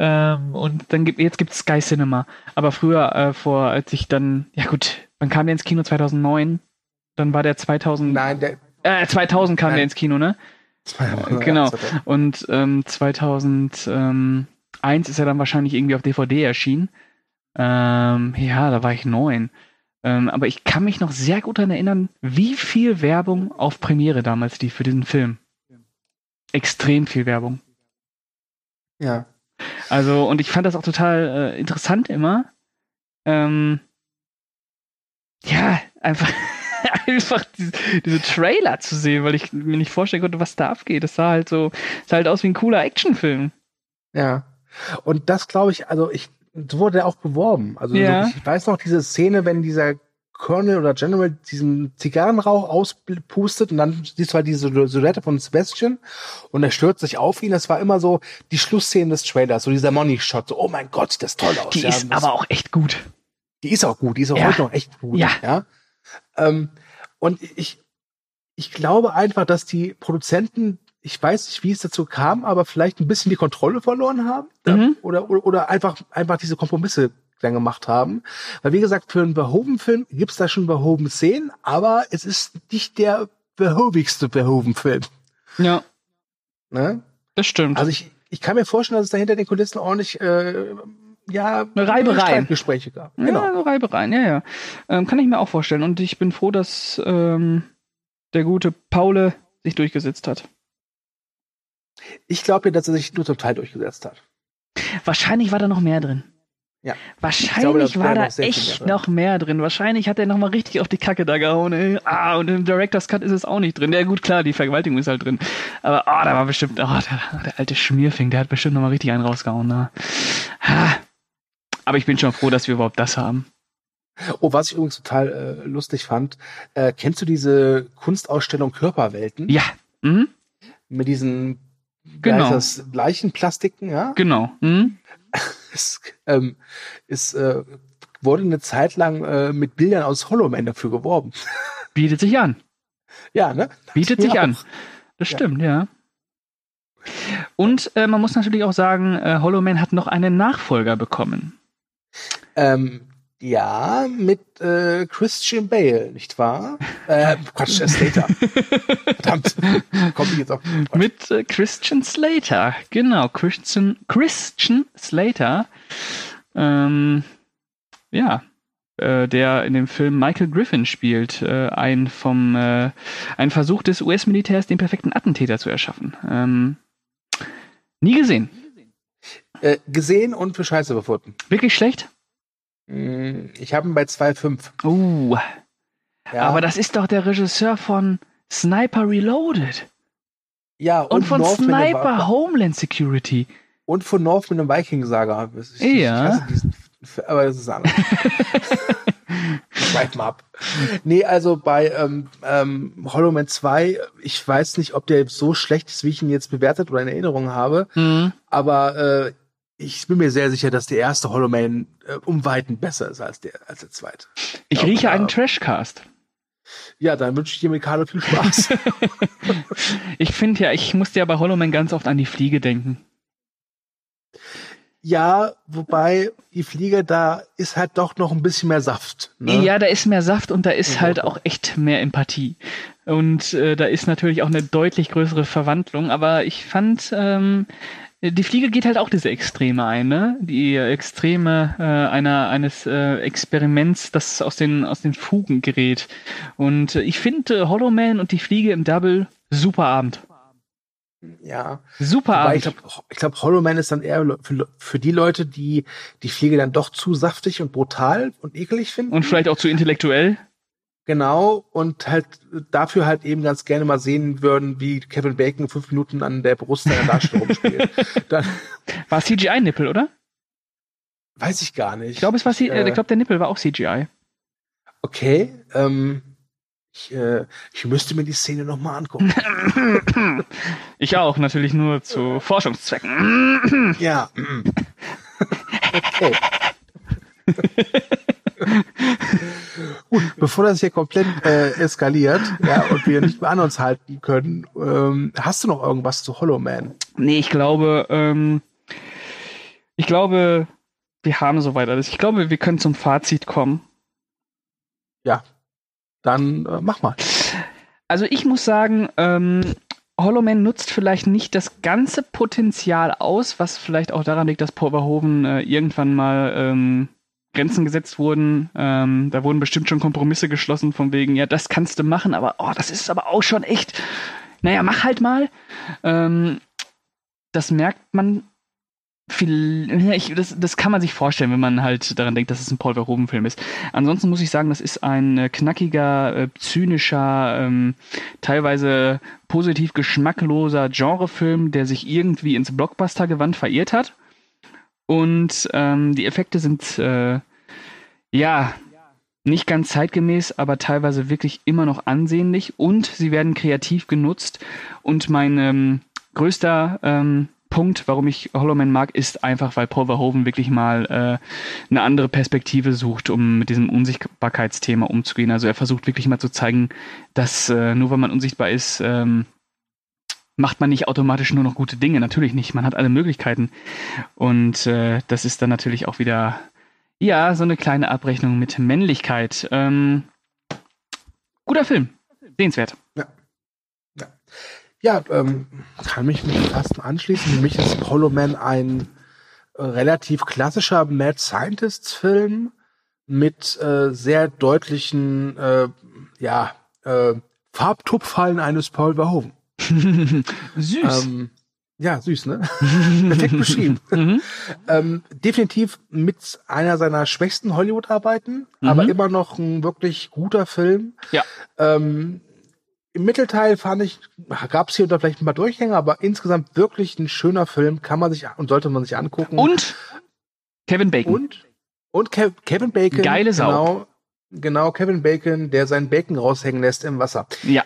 Speaker 2: Ähm, und dann gibt jetzt gibt es Sky Cinema. Aber früher, äh, vor, als ich dann, ja gut, wann kam der ins Kino? 2009? Dann war der 2000.
Speaker 1: Nein, der.
Speaker 2: Äh, 2000 kam
Speaker 1: Nein.
Speaker 2: der ins Kino, ne? Genau. Und ähm, 2001 ist er dann wahrscheinlich irgendwie auf DVD erschienen. Ähm, ja, da war ich neun. Ähm, aber ich kann mich noch sehr gut daran erinnern, wie viel Werbung auf Premiere damals lief für diesen Film. Extrem viel Werbung.
Speaker 1: Ja.
Speaker 2: Also, und ich fand das auch total äh, interessant immer. Ähm, ja, einfach, einfach diese, diese Trailer zu sehen, weil ich mir nicht vorstellen konnte, was da abgeht. Das sah halt so, sah halt aus wie ein cooler Actionfilm.
Speaker 1: Ja. Und das glaube ich, also ich, so wurde er auch beworben. Also
Speaker 2: Ja.
Speaker 1: so, ich weiß noch diese Szene, wenn dieser Colonel oder General diesen Zigarrenrauch auspustet und dann siehst du halt diese Silhouette von Sebastian und er stürzt sich auf ihn. Das war immer so die Schlussszene des Trailers, so dieser Money-Shot. So, oh mein Gott, sieht das toll aus.
Speaker 2: Die
Speaker 1: ja,
Speaker 2: ist aber auch echt gut.
Speaker 1: die ist auch gut, die ist auch
Speaker 2: Ja.
Speaker 1: heute noch echt gut.
Speaker 2: Ja.
Speaker 1: ja? Ähm, und ich, ich glaube einfach, dass die Produzenten, ich weiß nicht, wie es dazu kam, aber vielleicht ein bisschen die Kontrolle verloren haben
Speaker 2: Mhm.
Speaker 1: oder, oder, oder einfach, einfach diese Kompromisse dann gemacht haben. Weil wie gesagt, für einen Verhoeven-Film gibt's da schon Verhoeven-Szenen, aber es ist nicht der verhovigste Verhoeven-Film.
Speaker 2: Ja,
Speaker 1: Ne?
Speaker 2: das stimmt.
Speaker 1: Also ich, ich kann mir vorstellen, dass es da hinter den Kulissen ordentlich äh, ja,
Speaker 2: Reibereien.
Speaker 1: Streitgespräche gab. Genau.
Speaker 2: Ja, Reibereien, ja, ja. Ähm, kann ich mir auch vorstellen. Und ich bin froh, dass ähm, der gute Paule sich durchgesetzt hat.
Speaker 1: Ich glaube ja, dass er sich nur zum Teil durchgesetzt hat.
Speaker 2: Wahrscheinlich war da noch mehr drin.
Speaker 1: Ja.
Speaker 2: Wahrscheinlich
Speaker 1: Ich glaube,
Speaker 2: war da echt noch mehr drin. Wahrscheinlich hat er noch mal richtig auf die Kacke da gehauen. Ey. Ah, und im Director's Cut ist es auch nicht drin. Ja gut, klar, die Vergewaltigung ist halt drin. Aber oh, da war bestimmt, oh, der, der alte Schmierfing, der hat bestimmt noch mal richtig einen rausgehauen. Ne? Aber ich bin schon froh, dass wir überhaupt das haben.
Speaker 1: Oh, was ich übrigens total äh, lustig fand, äh, kennst du diese Kunstausstellung Körperwelten
Speaker 2: Ja, mhm.
Speaker 1: mit diesen
Speaker 2: Genau.
Speaker 1: das, Leichenplastiken, ja?
Speaker 2: genau. Mhm.
Speaker 1: Es ähm, ist, äh, wurde eine Zeit lang äh, mit Bildern aus Hollow Man dafür geworben.
Speaker 2: Bietet sich an.
Speaker 1: ja, ne?
Speaker 2: Bietet sich an.
Speaker 1: auch.
Speaker 2: Das
Speaker 1: Ja.
Speaker 2: stimmt, ja. Und äh, man muss natürlich auch sagen, äh, Hollow Man hat noch einen Nachfolger bekommen.
Speaker 1: Ähm, ja, mit äh, Christian Bale, nicht wahr? Äh, Quatsch, äh, Slater. Verdammt. Kommt jetzt auf.
Speaker 2: Mit äh, Christian Slater. Genau, Christian, Christian Slater. Ähm, ja, äh, der in dem Film Michael Griffin spielt. Äh, ein vom äh, ein Versuch des US-Militärs, den perfekten Attentäter zu erschaffen. Ähm, nie gesehen.
Speaker 1: Äh, gesehen und für Scheiße befunden.
Speaker 2: Wirklich schlecht?
Speaker 1: Mm, Ich habe ihn bei 2,5.
Speaker 2: Uh,
Speaker 1: Ja.
Speaker 2: aber das ist doch der Regisseur von Sniper Reloaded.
Speaker 1: ja,
Speaker 2: Und, von
Speaker 1: Northman and
Speaker 2: Sniper Homeland Security.
Speaker 1: Und von Northman und Viking Saga. Ich,
Speaker 2: Ja.
Speaker 1: Ich diesen, aber das ist anders. Schreib mal ab. Nee, also bei ähm, ähm, Hollow Man 2, ich weiß nicht, ob der so schlecht ist, wie ich ihn jetzt bewertet oder in Erinnerung habe,
Speaker 2: Mhm.
Speaker 1: aber äh, ich bin mir sehr sicher, dass der erste Hollow Man äh, um Weiten besser ist als der, als der zweite.
Speaker 2: Ich
Speaker 1: Ja,
Speaker 2: rieche einen Trashcast.
Speaker 1: Ja, dann wünsche ich dir mit Carlo viel Spaß.
Speaker 2: Ich finde ja, ich musste ja bei Hollow Man ganz oft an die Fliege denken.
Speaker 1: ja, wobei die Fliege, da ist halt doch noch ein bisschen mehr Saft. Ne?
Speaker 2: Ja, da ist mehr Saft und da ist
Speaker 1: Ja.
Speaker 2: halt auch echt mehr Empathie. Und äh, da ist natürlich auch eine deutlich größere Verwandlung, aber ich fand, ähm, die Fliege geht halt auch diese Extreme ein, ne? Die Extreme äh, einer, eines äh, Experiments, das aus den, aus den Fugen gerät. Und äh, ich finde Hollow Man und die Fliege im Double super Abend.
Speaker 1: ja.
Speaker 2: Super
Speaker 1: Wobei
Speaker 2: Abend.
Speaker 1: ich glaube, glaub, Hollow Man ist dann eher für, für die Leute, die die Fliege dann doch zu saftig und brutal und ekelig finden.
Speaker 2: und vielleicht auch zu intellektuell.
Speaker 1: Genau. Und halt dafür halt eben ganz gerne mal sehen würden, wie Kevin Bacon fünf Minuten an der Brust seiner Darstellung rumspielt. Dann
Speaker 2: War CGI-Nippel, oder?
Speaker 1: weiß ich gar nicht.
Speaker 2: Ich glaube, es war äh,
Speaker 1: Äh,
Speaker 2: ich glaube, der Nippel war auch CGI.
Speaker 1: Okay. Ähm, ich, äh, ich müsste mir die Szene noch mal angucken.
Speaker 2: Ich auch, natürlich nur zu Forschungszwecken.
Speaker 1: ja. okay. Gut, bevor das hier komplett äh, eskaliert, ja, und wir nicht mehr an uns halten können, ähm, hast du noch irgendwas zu Hollow Man?
Speaker 2: Nee, ich glaube, ähm, ich glaube, wir haben soweit alles. Ich glaube, wir können zum Fazit kommen.
Speaker 1: Ja, dann äh, mach mal.
Speaker 2: Also ich muss sagen, ähm, Hollow Man nutzt vielleicht nicht das ganze Potenzial aus, was vielleicht auch daran liegt, dass Paul Verhoeven äh, irgendwann mal ähm, Grenzen gesetzt wurden. Ähm, da wurden bestimmt schon Kompromisse geschlossen, von wegen, ja, das kannst du machen, aber oh, das ist aber auch schon echt. Naja, mach halt mal. Ähm, das merkt man viel, ich, das, das kann man sich vorstellen, wenn man halt daran denkt, dass es ein Paul Verhoeven-Film ist. Ansonsten muss ich sagen, das ist ein äh, knackiger, äh, zynischer, ähm, teilweise positiv geschmackloser Genrefilm, der sich irgendwie ins Blockbuster-Gewand verirrt hat. Und ähm, die Effekte sind äh, ja nicht ganz zeitgemäß, aber teilweise wirklich immer noch ansehnlich und sie werden kreativ genutzt. Und mein ähm, größter ähm, Punkt, warum ich Hollow Man mag, ist einfach, weil Paul Verhoeven wirklich mal äh, eine andere Perspektive sucht, um mit diesem Unsichtbarkeitsthema umzugehen. Also er versucht wirklich mal zu zeigen, dass äh, nur weil man unsichtbar ist, ähm, macht man nicht automatisch nur noch gute Dinge. Natürlich nicht. Man hat alle Möglichkeiten. Und äh, das ist dann natürlich auch wieder, ja, so eine kleine Abrechnung mit Männlichkeit. Ähm, guter Film. Sehenswert.
Speaker 1: Ja. Ja, ähm, kann mich mit fast anschließen. Für mich ist Hollow Man ein äh, relativ klassischer Mad Scientist Film mit äh, sehr deutlichen, äh, ja, äh, Farbtupfallen eines Paul Verhoeven.
Speaker 2: Süß.
Speaker 1: Ähm, ja, süß, ne? Perfekt beschrieben. Mhm. ähm, definitiv mit einer seiner schwächsten Hollywood-Arbeiten, mhm. aber immer noch ein wirklich guter Film.
Speaker 2: Ja.
Speaker 1: Ähm, im Mittelteil fand ich, gab es hier und da vielleicht ein paar Durchhänge, aber insgesamt wirklich ein schöner Film, kann man sich und sollte man sich angucken.
Speaker 2: Und Kevin Bacon.
Speaker 1: Und, und Kev Kevin Bacon.
Speaker 2: Geile Sau.
Speaker 1: Genau, genau, Kevin Bacon, der seinen Bacon raushängen lässt im Wasser.
Speaker 2: Ja.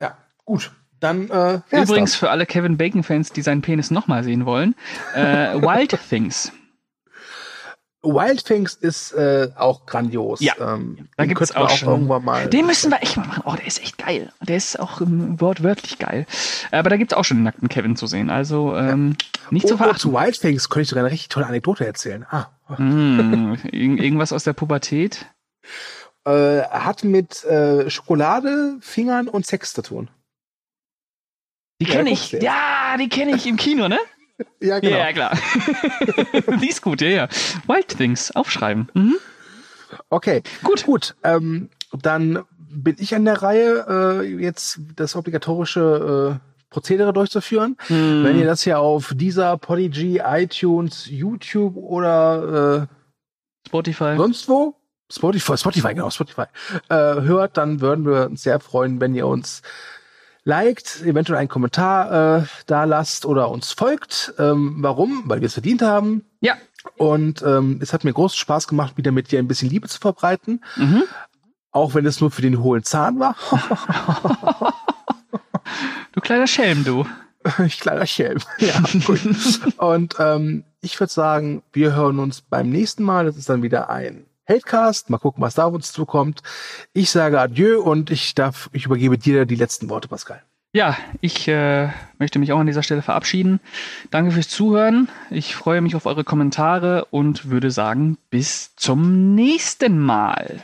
Speaker 1: Ja, gut. Dann, äh,
Speaker 2: Übrigens für alle Kevin Bacon-Fans, die seinen Penis nochmal sehen wollen, äh, Wild Things.
Speaker 1: Wild Things ist äh, auch grandios.
Speaker 2: Ja,
Speaker 1: ähm,
Speaker 2: da gibt es auch, auch
Speaker 1: irgendwann mal.
Speaker 2: Den müssen wir echt mal machen. Oh, der ist echt geil. Der ist auch ähm, wortwörtlich geil. Aber da gibt es auch schon den nackten Kevin zu sehen. Also ähm, ja. nicht zu oh, verachten.
Speaker 1: zu Wild Things könnte ich sogar eine richtig tolle Anekdote erzählen. Ah.
Speaker 2: Mm, irgendwas aus der Pubertät?
Speaker 1: Äh, hat mit äh, Schokolade, Fingern und Sex zu tun.
Speaker 2: Die kenne ja, ich. Ja, die kenne ich im Kino, ne?
Speaker 1: Ja, genau.
Speaker 2: Ja, klar. Die ist gut, ja, ja. Wild Things, aufschreiben. Mhm.
Speaker 1: Okay, gut. Gut, ähm, dann bin ich an der Reihe, äh, jetzt das obligatorische äh, Prozedere durchzuführen. Hm. Wenn ihr das hier auf dieser Podigy, iTunes, YouTube oder
Speaker 2: äh, Spotify
Speaker 1: sonst wo Spotify, Spotify, genau, Spotify, äh, hört, dann würden wir uns sehr freuen, wenn ihr uns liked, eventuell einen Kommentar äh, da lasst oder uns folgt. Ähm, warum? Weil wir es verdient haben.
Speaker 2: Ja.
Speaker 1: Und ähm, es hat mir großen Spaß gemacht, wieder mit dir ein bisschen Liebe zu verbreiten. Mhm. Auch wenn es nur für den hohlen Zahn war.
Speaker 2: du kleiner Schelm, du.
Speaker 1: ich kleiner Schelm. Ja, gut. Und ähm, ich würde sagen, wir hören uns beim nächsten Mal. Das ist dann wieder ein Hatecast. Mal gucken, was da auf uns zukommt. Ich sage Adieu und ich darf, ich übergebe dir die letzten Worte, Pascal.
Speaker 2: Ja, ich äh, möchte mich auch an dieser Stelle verabschieden. Danke fürs Zuhören. Ich freue mich auf eure Kommentare und würde sagen, bis zum nächsten Mal.